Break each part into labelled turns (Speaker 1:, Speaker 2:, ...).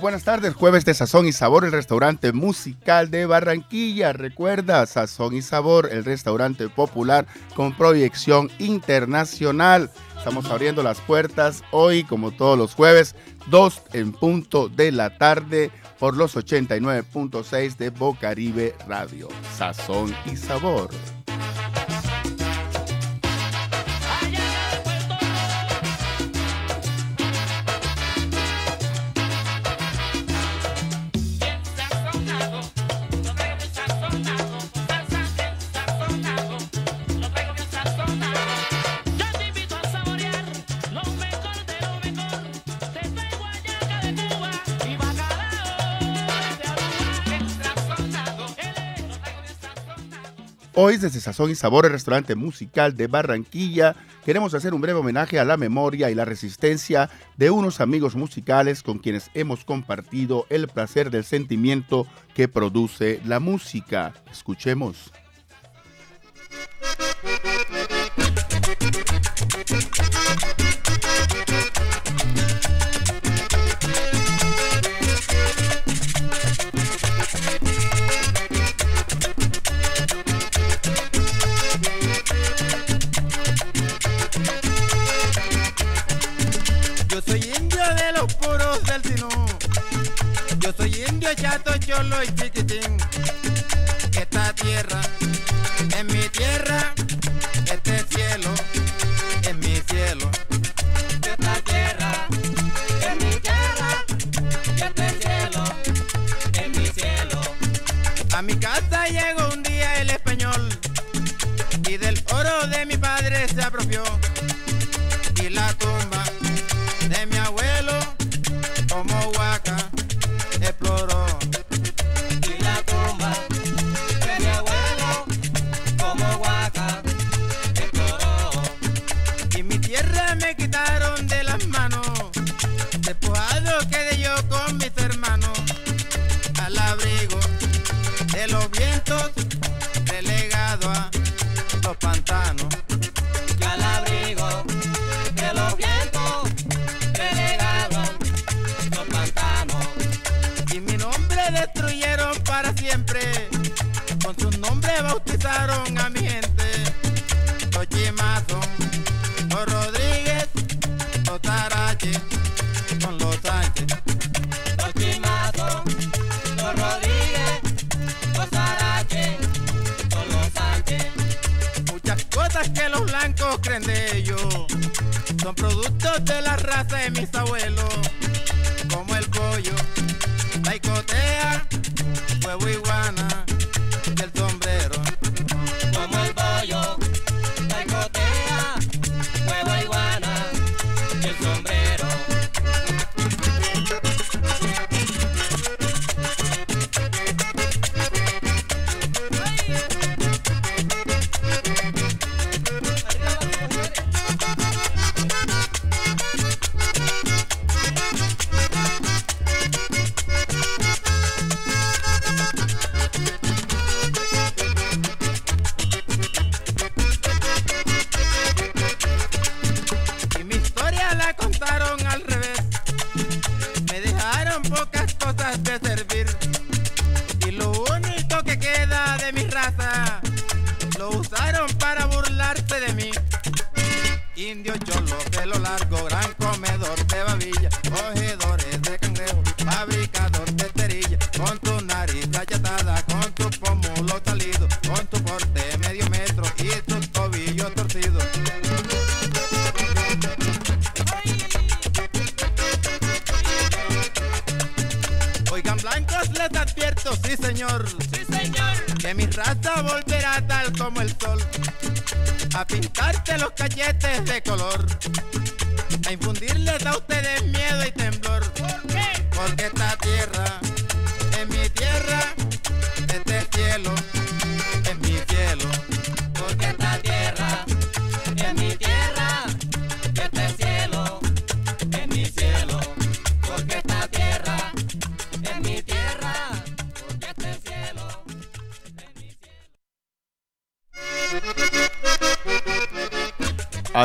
Speaker 1: Buenas tardes, jueves de Sazón y Sabor, el restaurante musical de Barranquilla. Recuerda, Sazón y Sabor, el restaurante popular con proyección internacional. Estamos abriendo las puertas hoy, como todos los jueves, dos en punto de la tarde por los 89.6 de Bocaribe Radio. Sazón y Sabor. Hoy desde Sazón y Sabor, el restaurante musical de Barranquilla, queremos hacer un breve homenaje a la memoria y la resistencia de unos amigos musicales con quienes hemos compartido el placer del sentimiento que produce la música. Escuchemos.
Speaker 2: chato, cholo y cosas que los blancos creen de ellos son productos de la raza de mis abuelos, como el pollo, la icotea, huevo iguana.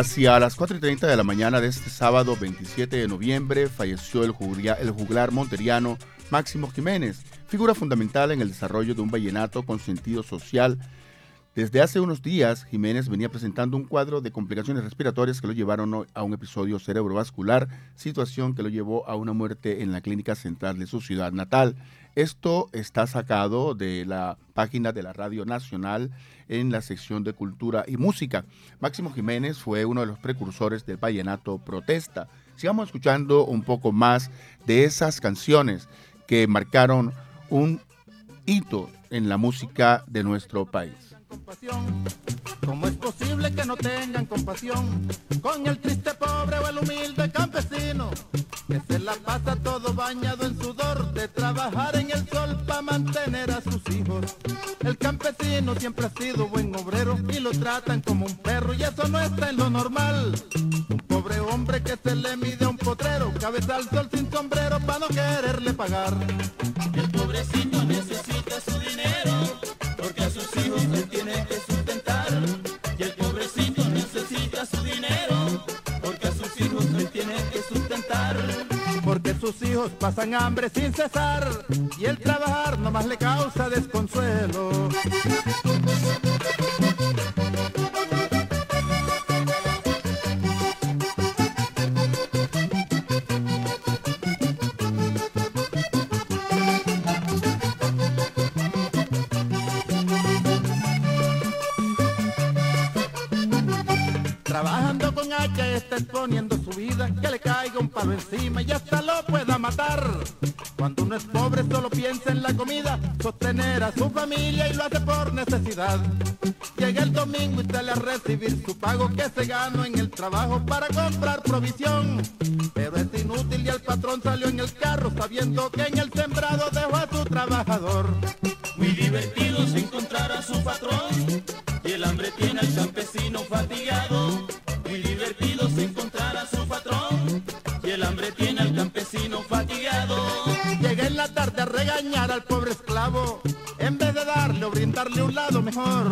Speaker 1: Hacia las 4 y 30 de la mañana de este sábado 27 de noviembre falleció el juglar monteriano Máximo Jiménez, figura fundamental en el desarrollo de un vallenato con sentido social. Desde hace unos días, Jiménez venía presentando un cuadro de complicaciones respiratorias que lo llevaron a un episodio cerebrovascular, situación que lo llevó a una muerte en la clínica central de su ciudad natal. Esto está sacado de la página de la Radio Nacional en la sección de Cultura y Música. Máximo Jiménez fue uno de los precursores del vallenato protesta. Sigamos escuchando un poco más de esas canciones que marcaron un hito en la música de nuestro país.
Speaker 2: Compasión. ¿Cómo es posible que no tengan compasión con el triste pobre o el humilde campesino que se la pasa todo bañado en sudor de trabajar en el sol para mantener a sus hijos? El campesino siempre ha sido buen obrero y lo tratan como un perro y eso no está en lo normal. Un pobre hombre que se le mide a un potrero, cabeza al sol sin sombrero para no quererle pagar.
Speaker 3: El pobrecito necesita su dinero, que sustentar. Y el pobrecito necesita su dinero, porque a sus hijos él tiene que sustentar.
Speaker 2: porque sus hijos pasan hambre sin cesar y el trabajar nomás le causa desconsuelo. Hacha está exponiendo su vida, que le caiga un palo encima y hasta lo pueda matar. Cuando uno es pobre solo piensa en la comida, sostener a su familia y lo hace por necesidad. Llega el domingo y sale a recibir su pago que se ganó en el trabajo para comprar provisión. Pero es inútil y el patrón salió en el carro sabiendo que en el sembrado dejó a su trabajador.
Speaker 3: Al
Speaker 2: pobre esclavo, en vez de darle o brindarle un lado mejor.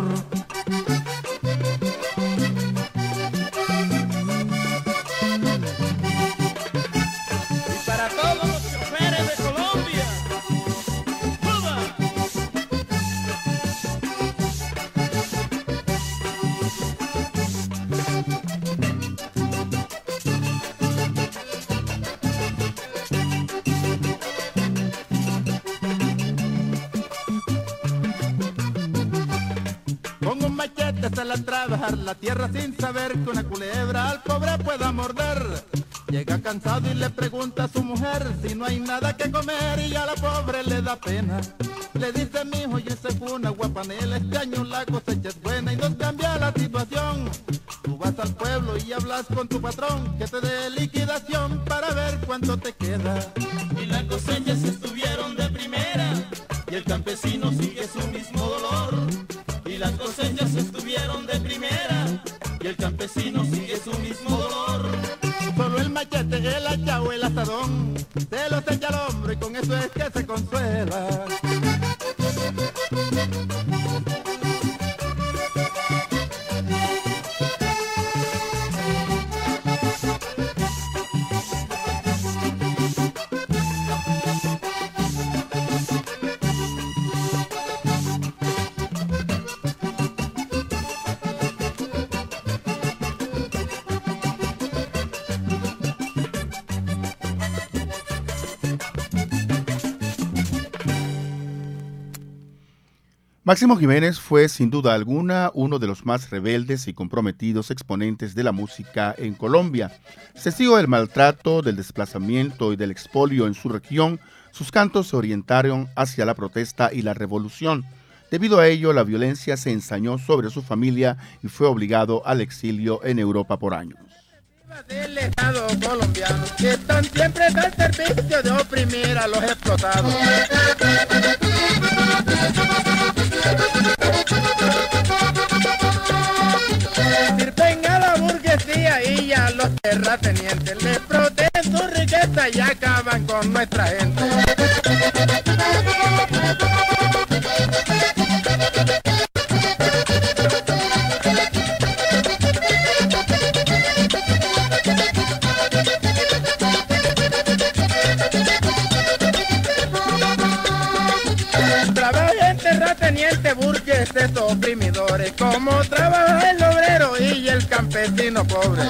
Speaker 3: Y
Speaker 2: a la pobre le da pena. Le dice mi hijo, yo hice una guapanela, este año la cosecha es buena y nos cambia la situación. Tú vas al pueblo y hablas con tu patrón que te dé liquidación para ver cuánto te queda.
Speaker 3: y las cosechas estuvieron de primera y el campesino sigue su mismo dolor y las cosechas estuvieron de primera y el campesino sigue su mismo dolor
Speaker 2: Solo el machete, el hacha el asadón Se los que se consuela
Speaker 1: Máximo Jiménez fue sin duda alguna uno de los más rebeldes y comprometidos exponentes de la música en Colombia. Testigo del maltrato, del desplazamiento y del expolio en su región, sus cantos se orientaron hacia la protesta y la revolución. Debido a ello, la violencia se ensañó sobre su familia y fue obligado al exilio en Europa por años.
Speaker 2: Sirven a la burguesía y a los terratenientes, les protegen su riqueza y acaban con nuestra gente. sujetos oprimidores, como trabaja el obrero y el campesino pobre.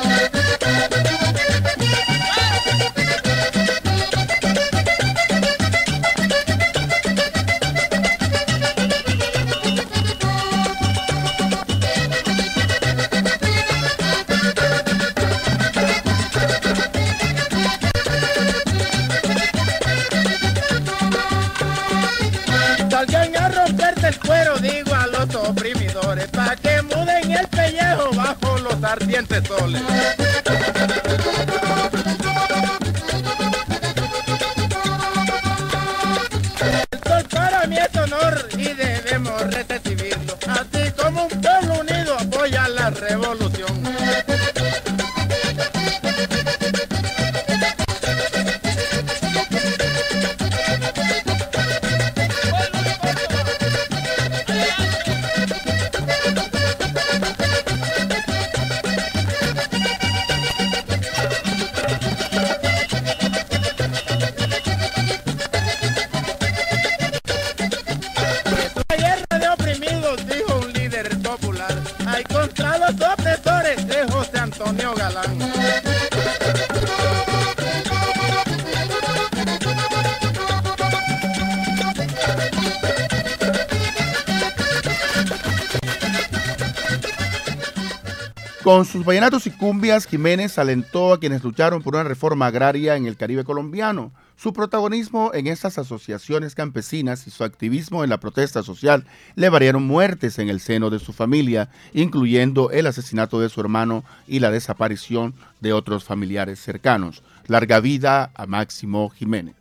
Speaker 1: sus vallenatos y cumbias, Jiménez alentó a quienes lucharon por una reforma agraria en el Caribe colombiano. Su protagonismo en estas asociaciones campesinas y su activismo en la protesta social le variaron muertes en el seno de su familia, incluyendo el asesinato de su hermano y la desaparición de otros familiares cercanos. Larga vida a Máximo Jiménez.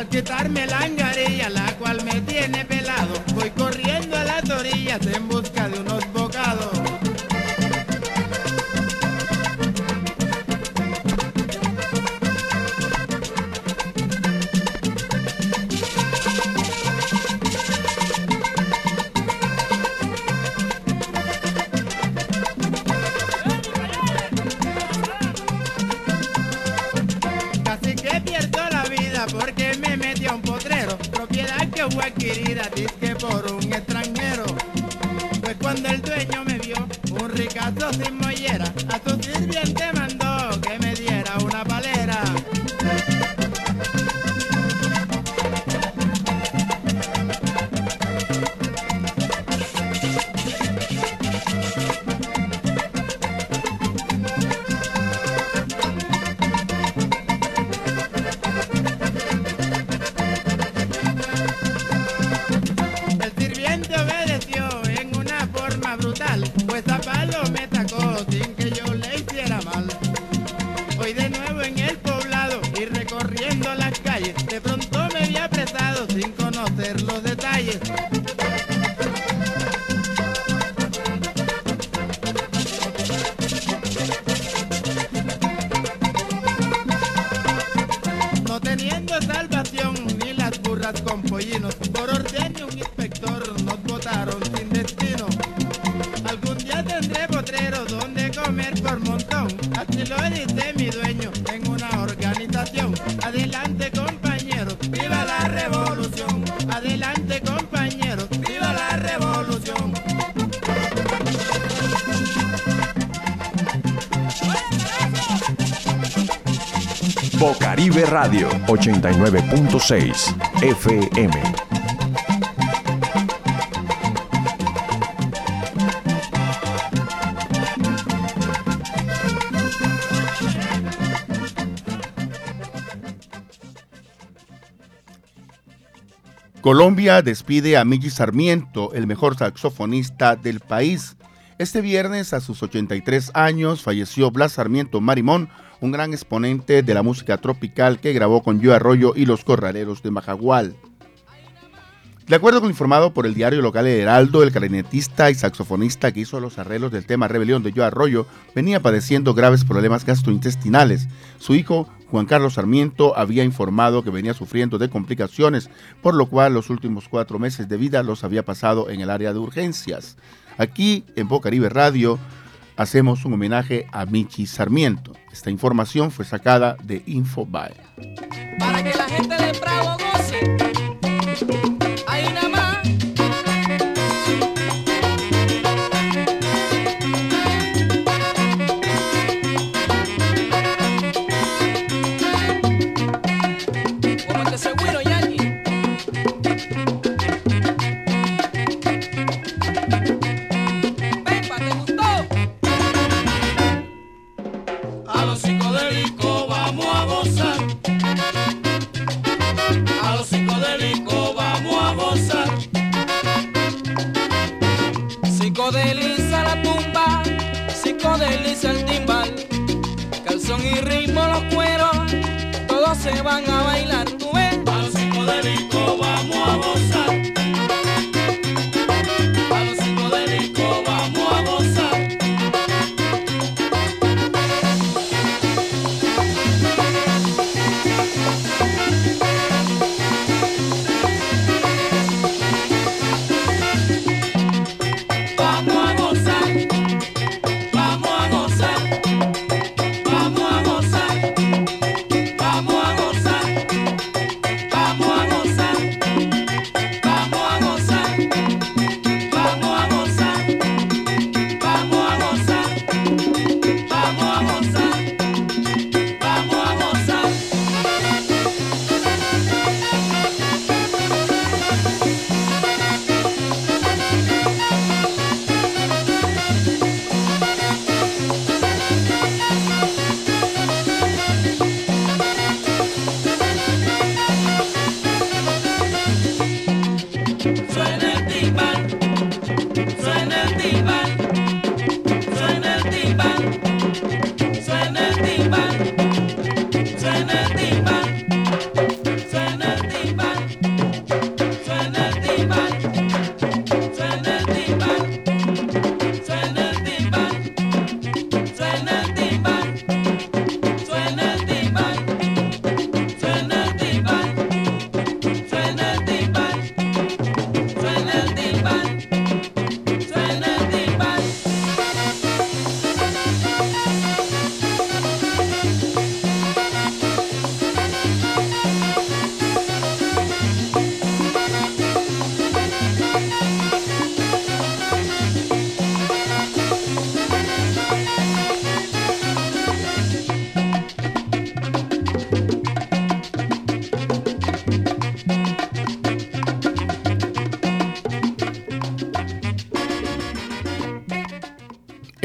Speaker 2: al quitarme la angarilla, la cual me tiene pelado, voy corriendo a las orillas en busca de unos querida,
Speaker 4: Bocaribe Radio 89.6 FM.
Speaker 1: Colombia despide a Migi Sarmiento, el mejor saxofonista del país. Este viernes, a sus 83 años, falleció Blas Sarmiento Marimón, un gran exponente de la música tropical que grabó con Yo Arroyo y los Corraleros de Majagual. De acuerdo con informado por el diario local Heraldo, el clarinetista y saxofonista que hizo los arreglos del tema Rebelión de Yo Arroyo venía padeciendo graves problemas gastrointestinales. Su hijo, Juan Carlos Sarmiento, había informado que venía sufriendo de complicaciones, por lo cual los últimos cuatro meses de vida los había pasado en el área de urgencias. Aquí, en Bocaribe Radio, hacemos un homenaje a Michi Sarmiento. Esta información fue sacada de Infobae.
Speaker 5: Psicodeliza la tumba, psicodeliza el timbal. Calzón y ritmo los cueros, todos se van a bailar.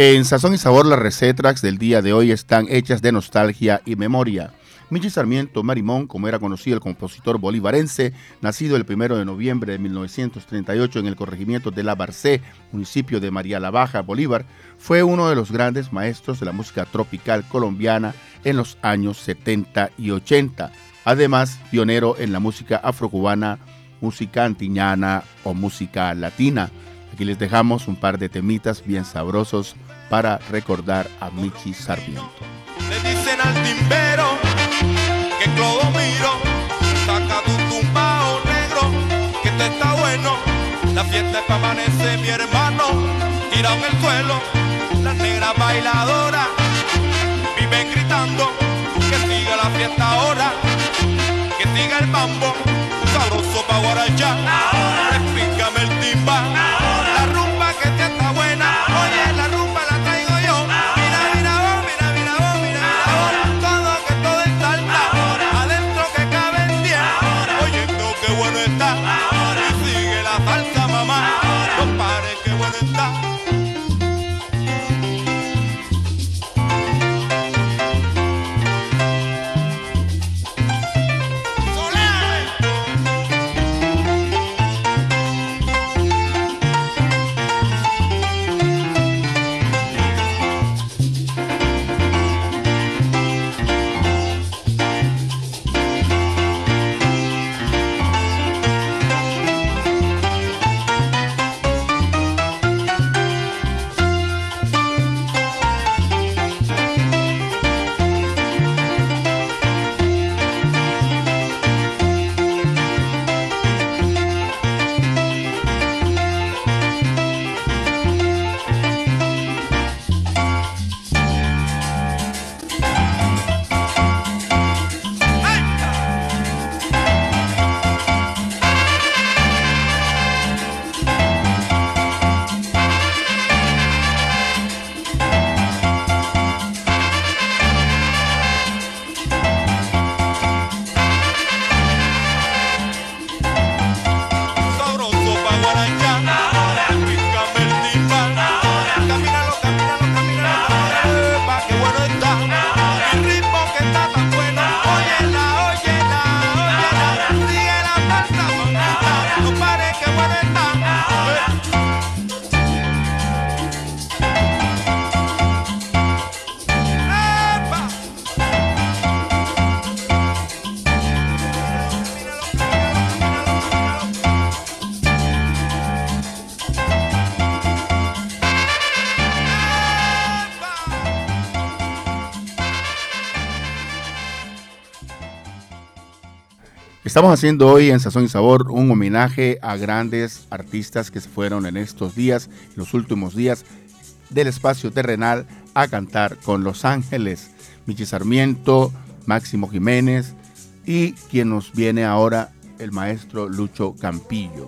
Speaker 1: En Sazón y Sabor, las recetas del día de hoy están hechas de nostalgia y memoria. Michi Sarmiento Marimón, como era conocido el compositor bolivarense, nacido el 1 de noviembre de 1938 en el corregimiento de La Barcé, municipio de María la Baja, Bolívar, fue uno de los grandes maestros de la música tropical colombiana en los años 70 y 80. Además, pionero en la música afrocubana, música antiñana o música latina. Aquí les dejamos un par de temitas bien sabrosos para recordar a Michi Sarmiento.
Speaker 6: Le dicen al timbero que Clodomiro saca tu tumbao negro, que te está bueno. La fiesta es pa' amanecer, mi hermano, tirado en el suelo. Las negras bailadoras viven gritando que siga la fiesta ahora, que siga el mambo, sabroso pa' guarachar. Ahora explícame el timbal.
Speaker 1: Estamos haciendo hoy en Sazón y Sabor un homenaje a grandes artistas que se fueron en estos días, los últimos días del espacio terrenal a cantar con Los Ángeles, Michi Sarmiento, Máximo Jiménez y quien nos viene ahora el maestro Lucho Campillo.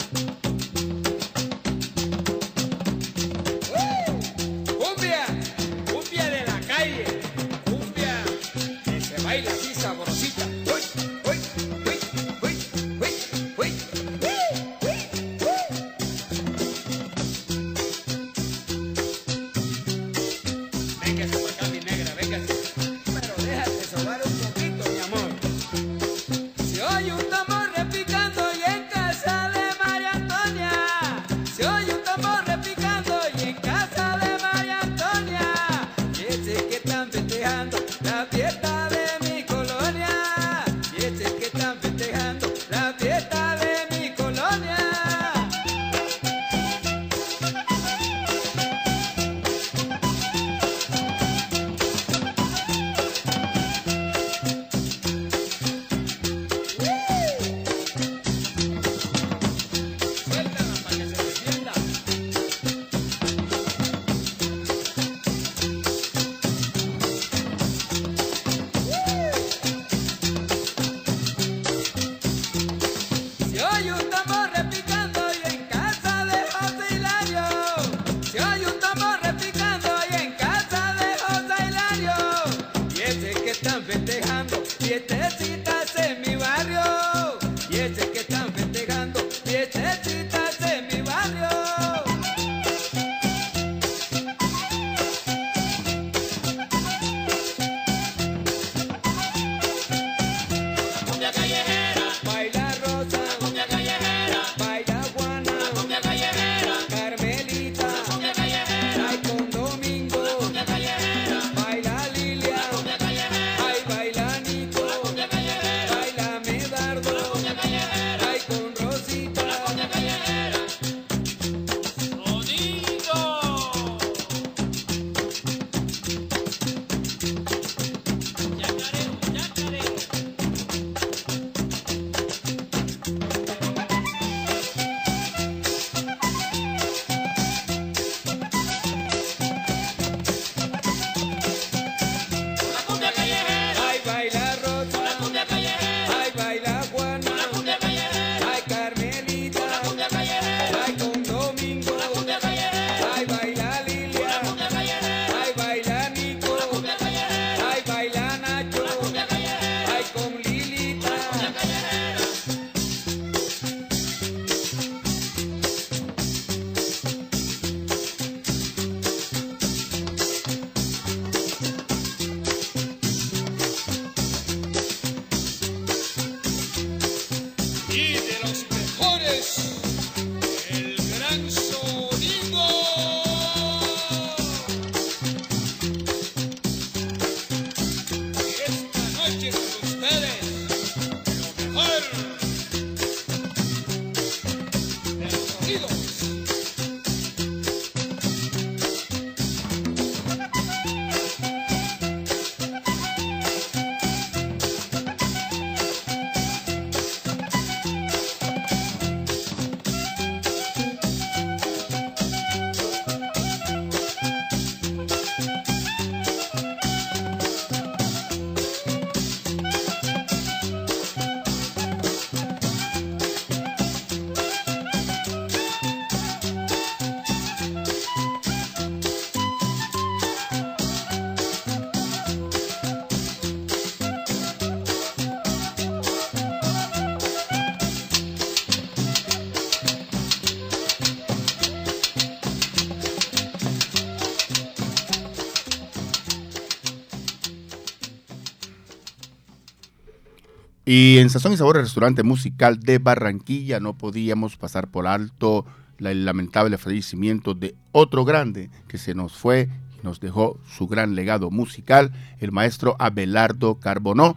Speaker 7: Y en
Speaker 1: Sazón y Sabor, el restaurante musical de Barranquilla, no podíamos pasar por alto el lamentable fallecimiento de otro grande que se nos fue y nos dejó su gran legado musical, el maestro Abelardo Carbonó,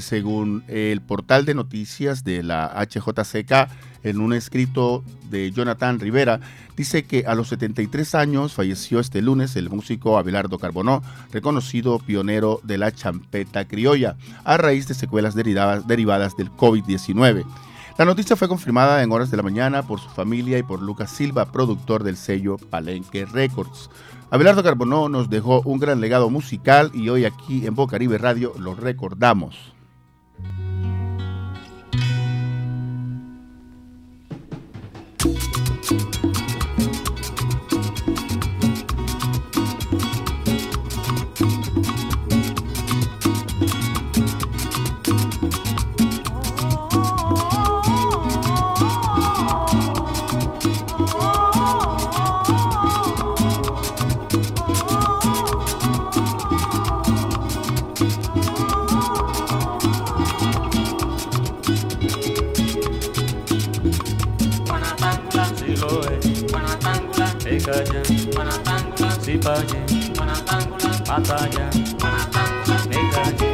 Speaker 1: según el portal de noticias de la HJCK, en un escrito de Jonathan Rivera, dice que a los 73 años falleció este lunes el músico Abelardo Carbonó, reconocido pionero de la champeta criolla, a raíz de secuelas derivadas, del COVID-19. La noticia fue confirmada en horas de la mañana por su familia y por Lucas Silva, productor del sello Palenque Records. Abelardo Carbonó nos dejó un gran legado musical y hoy aquí en Bocaribe Radio lo recordamos.
Speaker 8: Nikaje, nikaje,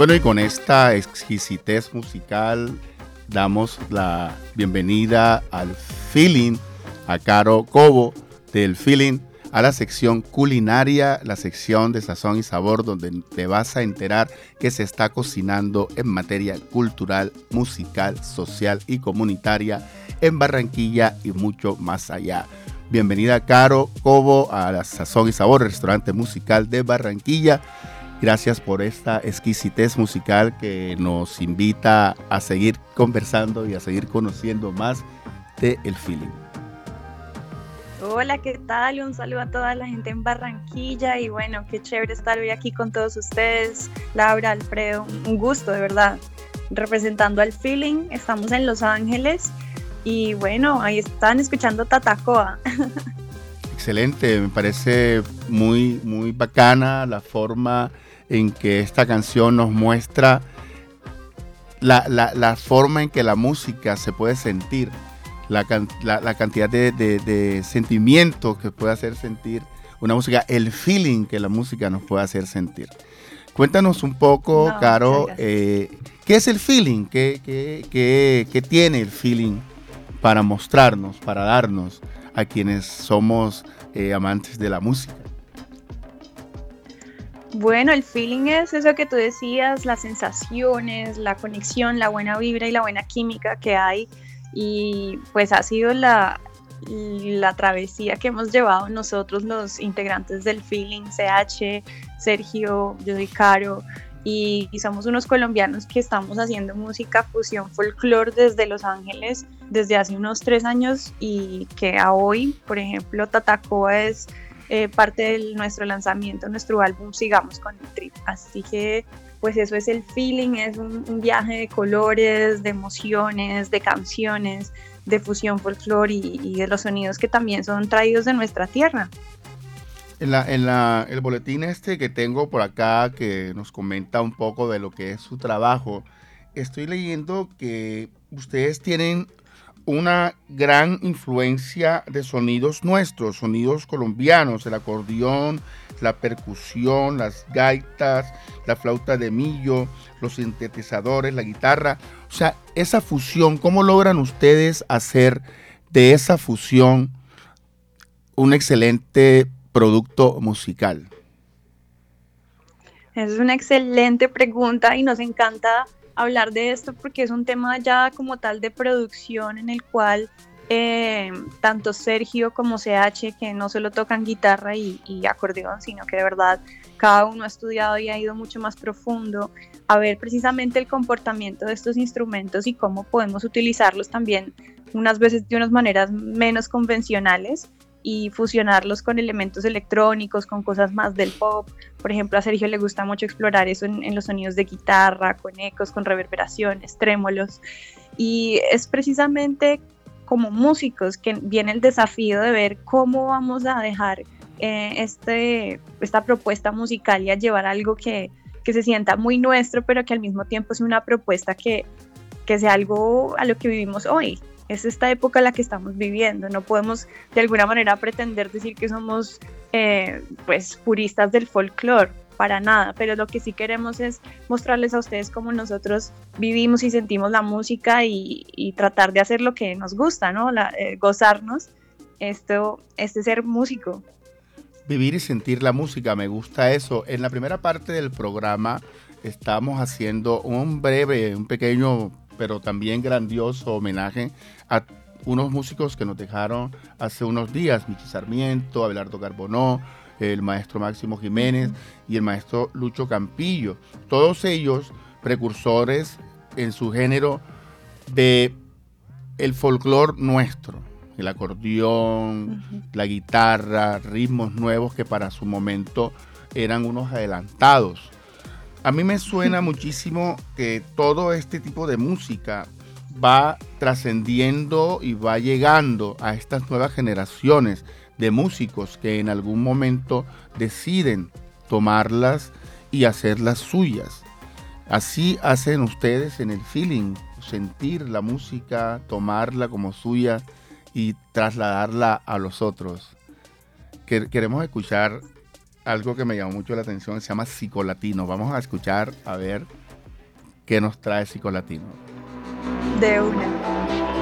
Speaker 1: Bueno, y con esta exquisitez musical damos la bienvenida al feeling, a Caro Cobo del feeling, a la sección culinaria, la sección de sazón y sabor, donde te vas a enterar que se está cocinando en materia cultural, musical, social y comunitaria en Barranquilla y mucho más allá. Bienvenida Caro Cobo a la Sazón y Sabor, restaurante musical de Barranquilla. Gracias por esta exquisitez musical que nos invita a seguir conversando y a seguir conociendo más de El Feeling.
Speaker 9: Hola, ¿qué tal? Un saludo a toda la gente en Barranquilla y bueno, qué chévere estar hoy aquí con todos ustedes. Laura, Alfredo, un gusto de verdad. Representando al Feeling, estamos en Los Ángeles y bueno, ahí están escuchando Tatacoa.
Speaker 1: Excelente, me parece muy, muy bacana la forma en que esta canción nos muestra la, la, la forma en que la música se puede sentir, la, la cantidad de, de, de sentimientos que puede hacer sentir una música, el feeling que la música nos puede hacer sentir. Cuéntanos un poco,
Speaker 9: No,
Speaker 1: Caro, eh, ¿qué es el feeling? ¿Qué, qué, qué- qué tiene el feeling para mostrarnos, para darnos a quienes somos eh, amantes de la música?
Speaker 9: Bueno, el feeling es eso que tú decías, las sensaciones, la conexión, la buena vibra y la buena química que hay. Y pues ha sido la, la travesía que hemos llevado nosotros los integrantes del feeling, CH, Sergio, yo soy Caro. Y, y somos unos colombianos que estamos haciendo música fusión folclore desde Los Ángeles desde hace unos tres años y que a hoy, por ejemplo, Tatacoa es eh, parte de nuestro lanzamiento, nuestro álbum Sigamos con el Trip. Así que pues eso es el feeling, es un, viaje de colores, de emociones, de canciones, de fusión folclore y, y de los sonidos que también son traídos de nuestra tierra.
Speaker 1: En, la, en la- el boletín este que tengo por acá que nos comenta un poco de lo que es su trabajo, estoy leyendo que ustedes tienen una gran influencia de sonidos nuestros, sonidos colombianos, el acordeón, la percusión, las gaitas, la flauta de millo, los sintetizadores, la guitarra. O sea, esa fusión, ¿cómo logran ustedes hacer de esa fusión un excelente producto musical?
Speaker 9: Es una excelente pregunta y nos encanta hablar de esto porque es un tema ya como tal de producción en el cual eh, tanto Sergio como CH, que no solo tocan guitarra y, y acordeón, sino que de verdad cada uno ha estudiado y ha ido mucho más profundo a ver precisamente el comportamiento de estos instrumentos y cómo podemos utilizarlos también unas veces de unas maneras menos convencionales y fusionarlos con elementos electrónicos, con cosas más del pop. Por ejemplo, a Sergio le gusta mucho explorar eso en, los sonidos de guitarra, con ecos, con reverberaciones, trémolos. Y es precisamente como músicos que viene el desafío de ver cómo vamos a dejar eh, este, esta propuesta musical y a llevar algo que, que se sienta muy nuestro, pero que al mismo tiempo sea una propuesta que, que sea algo a lo que vivimos hoy. Es esta época la que estamos viviendo. No podemos de alguna manera pretender decir que somos eh, pues puristas del folclore para nada, pero lo que sí queremos es mostrarles a ustedes cómo nosotros vivimos y sentimos la música y, tratar de hacer lo que nos gusta, ¿no? La, eh, gozarnos esto, este ser músico.
Speaker 1: Vivir y sentir la música, me gusta eso. En la primera parte del programa estamos haciendo un breve, un pequeño, pero también grandioso homenaje a unos músicos que nos dejaron hace unos días, Michi Sarmiento, Abelardo Carbonó, el maestro Máximo Jiménez y el maestro Lucho Campillo. Todos ellos precursores en su género de el folclore nuestro, el acordeón, la guitarra, ritmos nuevos que para su momento eran unos adelantados. A mí me suena muchísimo que todo este tipo de música va trascendiendo y va llegando a estas nuevas generaciones de músicos que en algún momento deciden tomarlas y hacerlas suyas. Así hacen ustedes en el feeling, sentir la música, tomarla como suya y trasladarla a los otros. Que- Queremos escuchar algo que me llamó mucho la atención, se llama psicolatino. Vamos a escuchar a ver ¿qué nos trae Psicolatino?
Speaker 9: De una.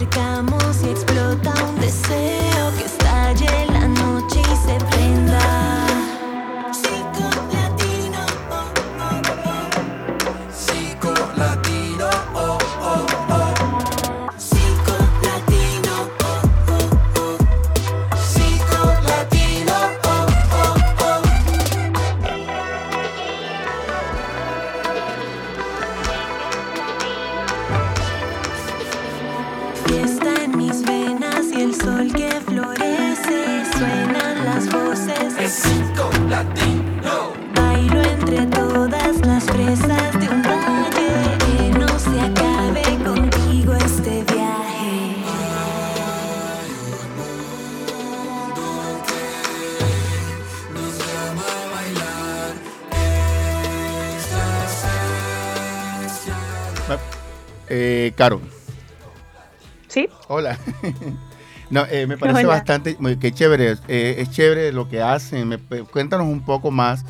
Speaker 10: Acercamos y explota un deseo
Speaker 1: Caro.
Speaker 9: ¿Sí?
Speaker 1: Hola. No, eh, me parece
Speaker 9: Hola.
Speaker 1: bastante, muy- qué chévere, eh, es chévere lo que hacen. Me- pe- cuéntanos un poco más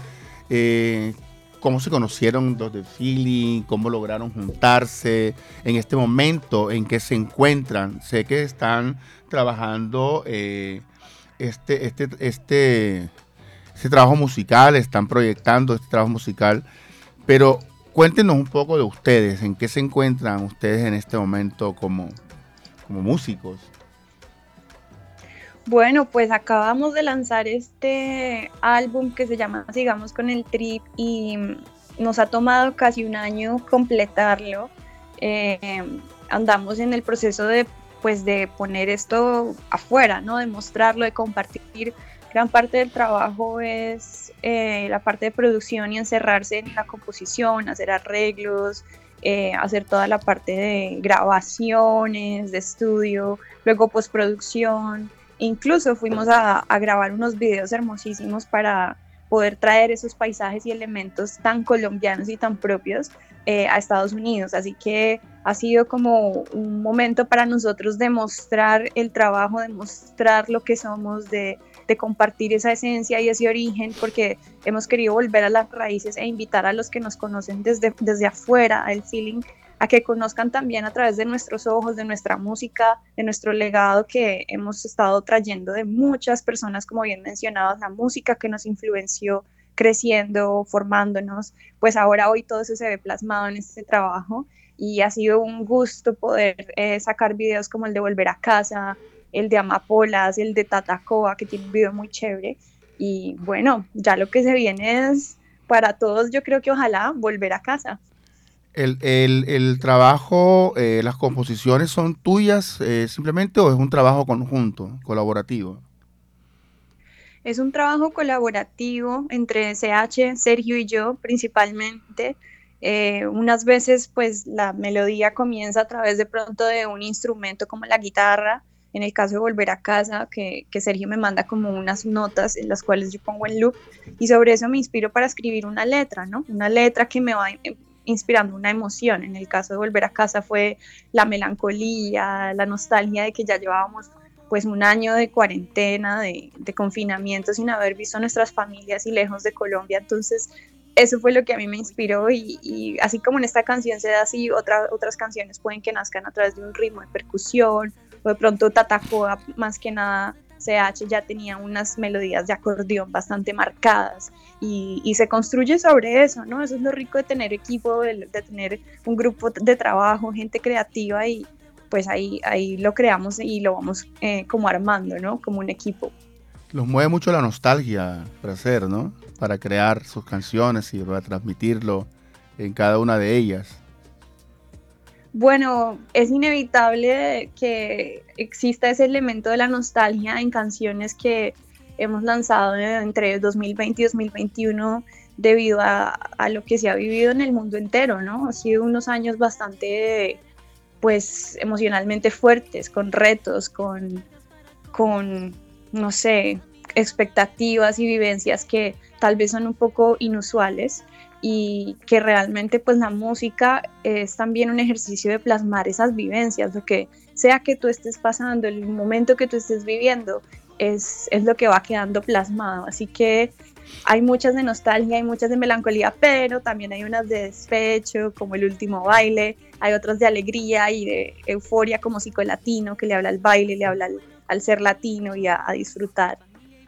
Speaker 1: eh, cómo se conocieron los de Feeling, cómo lograron juntarse en este momento en que se encuentran. Sé que están trabajando eh, este, este, este, este trabajo musical, están proyectando este trabajo musical, pero cuéntenos un poco de ustedes, en qué se encuentran ustedes en este momento como, como músicos.
Speaker 9: Bueno, pues acabamos de lanzar este álbum que se llama Sigamos con el Trip y nos ha tomado casi un año completarlo. Eh, andamos en el proceso de, pues, de poner esto afuera, ¿no? De mostrarlo, de compartir. Gran parte del trabajo es eh, la parte de producción y encerrarse en la composición, hacer arreglos, eh, hacer toda la parte de grabaciones, de estudio, luego postproducción. Incluso fuimos a, a grabar unos videos hermosísimos para poder traer esos paisajes y elementos tan colombianos y tan propios eh, a Estados Unidos. Así que ha sido como un momento para nosotros de mostrar el trabajo, de mostrar lo que somos, de, de compartir esa esencia y ese origen, porque hemos querido volver a las raíces e invitar a los que nos conocen desde, desde afuera, el feeling, a que conozcan también a través de nuestros ojos, de nuestra música, de nuestro legado que hemos estado trayendo de muchas personas, como bien mencionabas, la música que nos influenció creciendo, formándonos, pues ahora hoy todo eso se ve plasmado en este trabajo y ha sido un gusto poder eh, sacar videos como el de Volver a Casa, el de Amapolas, el de Tatacoa, que tiene un video muy chévere. Y bueno, ya lo que se viene es para todos, yo creo que ojalá volver a casa.
Speaker 1: El, el- el trabajo, eh, las composiciones son tuyas eh, simplemente o es un trabajo conjunto, colaborativo?
Speaker 9: Es un trabajo colaborativo entre CH, Sergio y yo principalmente. Eh, unas veces pues la melodía comienza a través de pronto de un instrumento como la guitarra, en el caso de Volver a Casa, que, que Sergio me manda como unas notas en las cuales yo pongo en loop y sobre eso me inspiro para escribir una letra, ¿no? Una letra que me va eh, inspirando una emoción. En el caso de Volver a Casa fue la melancolía, la nostalgia de que ya llevábamos pues un año de cuarentena, de, de confinamiento sin haber visto a nuestras familias y lejos de Colombia. Entonces, eso fue lo que a mí me inspiró y, y así como en esta canción se da así, otra, otras canciones pueden que nazcan a través de un ritmo de percusión o de pronto Tatacoa, más que nada CH ya tenía unas melodías de acordeón bastante marcadas y, y se construye sobre eso, ¿no? Eso es lo rico de tener equipo, de, de tener un grupo de trabajo, gente creativa y pues ahí, ahí lo creamos y lo vamos eh, como armando, ¿no? Como un equipo.
Speaker 1: Los mueve mucho la nostalgia para hacer, ¿no? Para crear sus canciones y para transmitirlo en cada una de ellas.
Speaker 9: Bueno, es inevitable que exista ese elemento de la nostalgia en canciones que hemos lanzado entre 2020 y 2021 debido a, a, lo que se ha vivido en el mundo entero, ¿no? Ha sido unos años bastante, pues, emocionalmente fuertes, con retos, con, con no sé, expectativas y vivencias que tal vez son un poco inusuales y que realmente pues la música es también un ejercicio de plasmar esas vivencias, lo que sea que tú estés pasando, el momento que tú estés viviendo, es, es lo que va quedando plasmado. Así que hay muchas de nostalgia, hay muchas de melancolía, pero también hay unas de despecho, como el último baile, hay otras de alegría y de euforia como psicolatino, que le habla al baile, le habla al, ser latino y a disfrutar.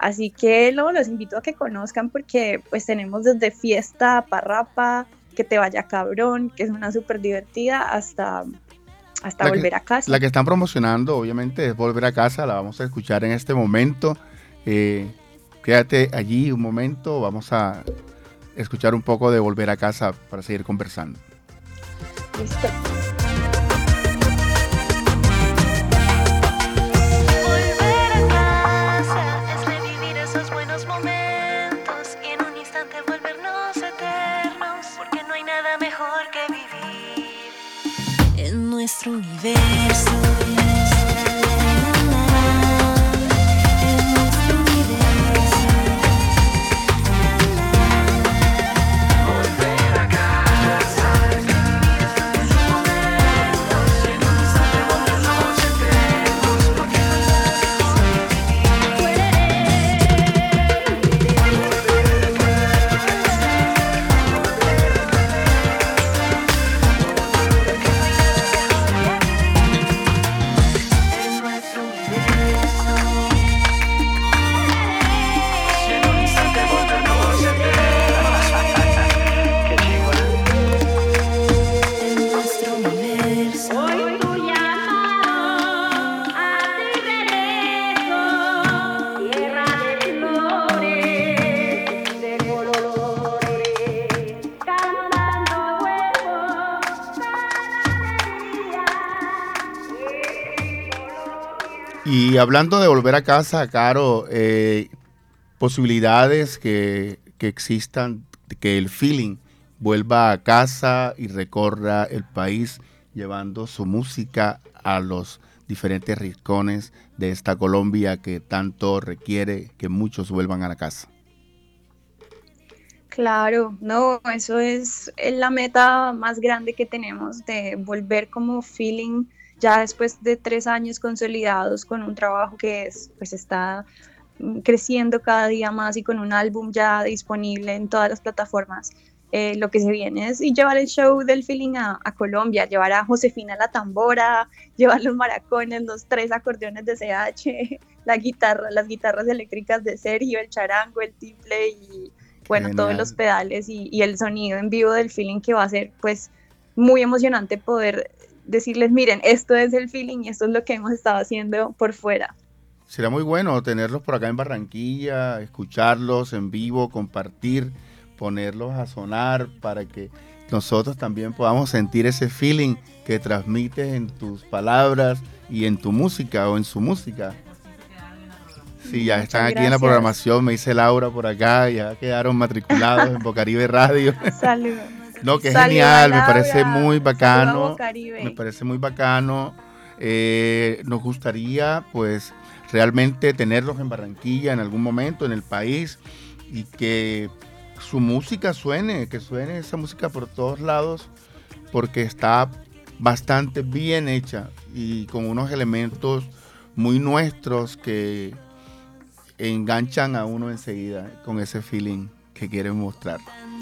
Speaker 9: Así que luego los invito a que conozcan porque pues tenemos desde fiesta, parrapa, que te vaya cabrón, que es una súper divertida, hasta, hasta
Speaker 1: La que-
Speaker 9: volver a casa.
Speaker 1: La que están promocionando, obviamente, es Volver a Casa, la vamos a escuchar en este momento. Eh, quédate allí un momento, vamos a escuchar un poco de Volver a Casa para seguir conversando.
Speaker 9: Listo.
Speaker 1: Hablando de volver a casa, Caro, eh, posibilidades que, que existan, que el feeling vuelva a casa y recorra el país llevando su música a los diferentes rincones de esta Colombia que tanto requiere que muchos vuelvan a la casa.
Speaker 9: Claro, no, eso es la meta más grande que tenemos de volver como feeling ya después de tres años consolidados con un trabajo que es, pues está mm, creciendo cada día más y con un álbum ya disponible en todas las plataformas. eh, lo que se viene es y llevar el show del feeling a, a Colombia, llevar a Josefina la tambora, llevar los maracones, los tres acordeones de CH, la guitarra, las guitarras eléctricas de Sergio, el charango, el timple y bueno, todos
Speaker 1: Genial.
Speaker 9: los pedales y, y el sonido en vivo del feeling que va a ser pues muy emocionante poder decirles, miren, esto es el feeling y esto es lo que hemos estado haciendo por fuera.
Speaker 1: Será muy bueno tenerlos por acá en Barranquilla, escucharlos en vivo, compartir, ponerlos a sonar para que nosotros también podamos sentir ese feeling que transmites en tus palabras y en tu música o en su música. Sí, ya
Speaker 9: Muchas
Speaker 1: están aquí en la programación, me dice Laura por acá, ya quedaron matriculados en Bocaribe Radio.
Speaker 9: Salud.
Speaker 1: No, que es genial, me parece muy bacano. Me parece muy bacano. Eh, nos gustaría, pues, realmente tenerlos en Barranquilla en algún momento, en el país, y que su música suene, que suene esa música por todos lados, porque está bastante bien hecha y con unos elementos muy nuestros que enganchan a uno enseguida con ese feeling que quieren mostrar.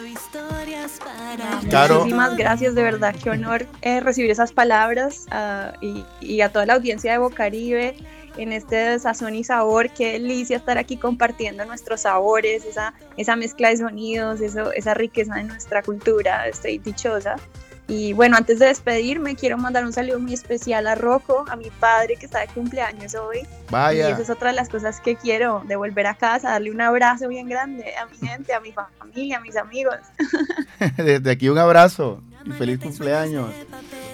Speaker 10: Historias para
Speaker 1: Caro.
Speaker 9: Muchísimas gracias, de verdad, qué honor eh, recibir esas palabras ah, y, y a toda la audiencia de Bocaribe en este sazón y sabor. Qué delicia estar aquí compartiendo nuestros sabores, esa, esa mezcla de sonidos, eso, esa riqueza de nuestra cultura. Estoy dichosa. Y bueno, antes de despedirme, quiero mandar un saludo muy especial a Rocco, a mi padre que está de cumpleaños hoy.
Speaker 1: Vaya.
Speaker 9: Y esa es otra de las cosas que quiero, de volver a casa, darle un abrazo bien grande a mi gente, a mi familia, a mis amigos.
Speaker 1: Desde aquí un abrazo y feliz cumpleaños.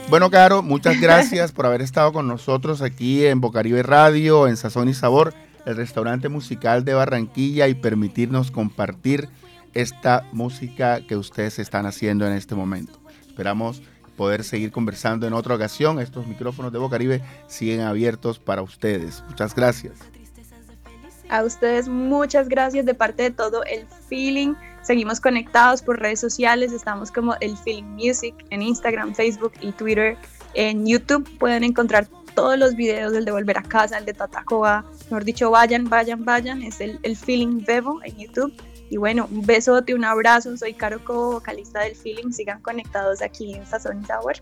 Speaker 1: Bueno, Caro, muchas gracias por haber estado con nosotros aquí en Bocaribe Radio, en Sazón y Sabor, el restaurante musical de Barranquilla y permitirnos compartir esta música que ustedes están haciendo en este momento. Esperamos poder seguir conversando en otra ocasión. Estos micrófonos de Bocaribe siguen abiertos para ustedes. Muchas gracias.
Speaker 9: A ustedes muchas gracias de parte de todo el feeling. Seguimos conectados por redes sociales, estamos como el Feeling Music en Instagram, Facebook y Twitter. En YouTube pueden encontrar todos los videos del de Volver a Casa, el de Tatacoa. Mejor dicho, vayan, vayan, vayan. Es el, el Feeling Bebo en YouTube. Y bueno, un besote, un abrazo. Soy Caro Cobo, vocalista del Feeling. Sigan conectados aquí en Sazón Sabor.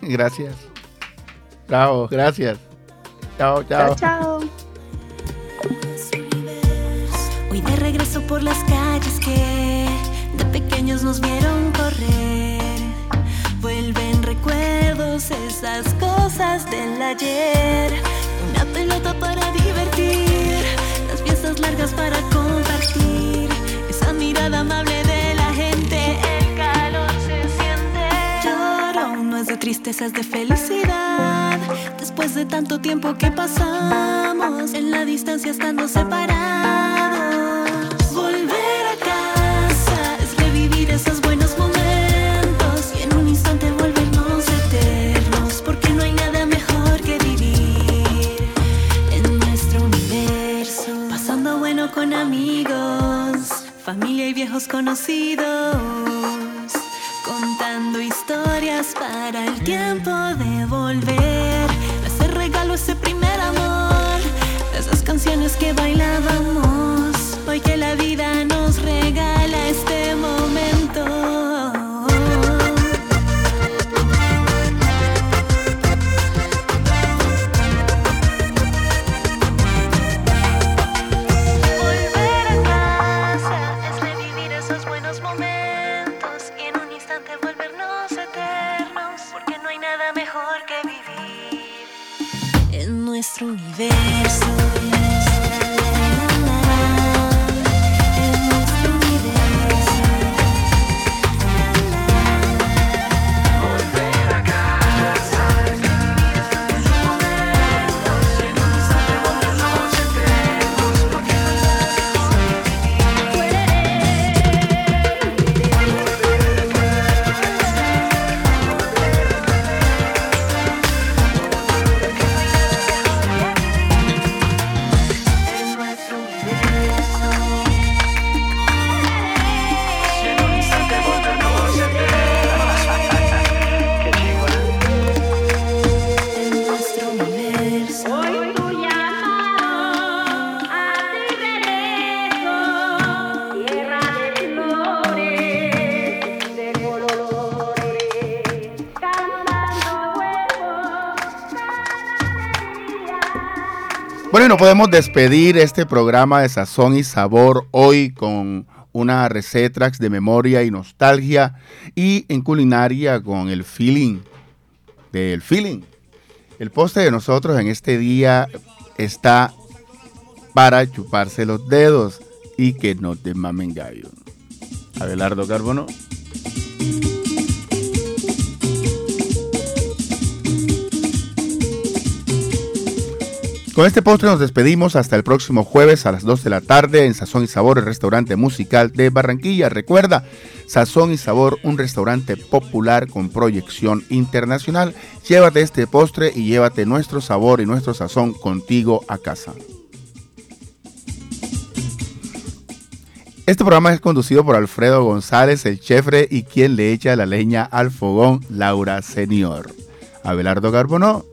Speaker 1: Gracias. Chao, gracias. Chao, chao.
Speaker 9: Chao, chao.
Speaker 10: Hoy de regreso por las calles que de pequeños nos vieron correr. Vuelven recuerdos, esas cosas del ayer. Una pelota para divertir, las fiestas largas para compartir. Mirada amable de la gente, el calor se siente. Lloro, no es de tristeza, es de felicidad. Después de tanto tiempo que pasamos en la distancia estando separados. desconocido. No
Speaker 1: podemos despedir este programa de Sazón y Sabor hoy con una recetrax de memoria y nostalgia y en culinaria con el feeling del feeling. El postre de nosotros en este día está para chuparse los dedos y que no te mamen gallo. Abelardo Carbono. Con este postre nos despedimos hasta el próximo jueves a las 2 de la tarde en Sazón y Sabor, el restaurante musical de Barranquilla. Recuerda, Sazón y Sabor, un restaurante popular con proyección internacional. Llévate este postre y llévate nuestro sabor y nuestro sazón contigo a casa. Este programa es conducido por Alfredo González, el chefre y quien le echa la leña al fogón, Laura Senior. Abelardo Carbonó,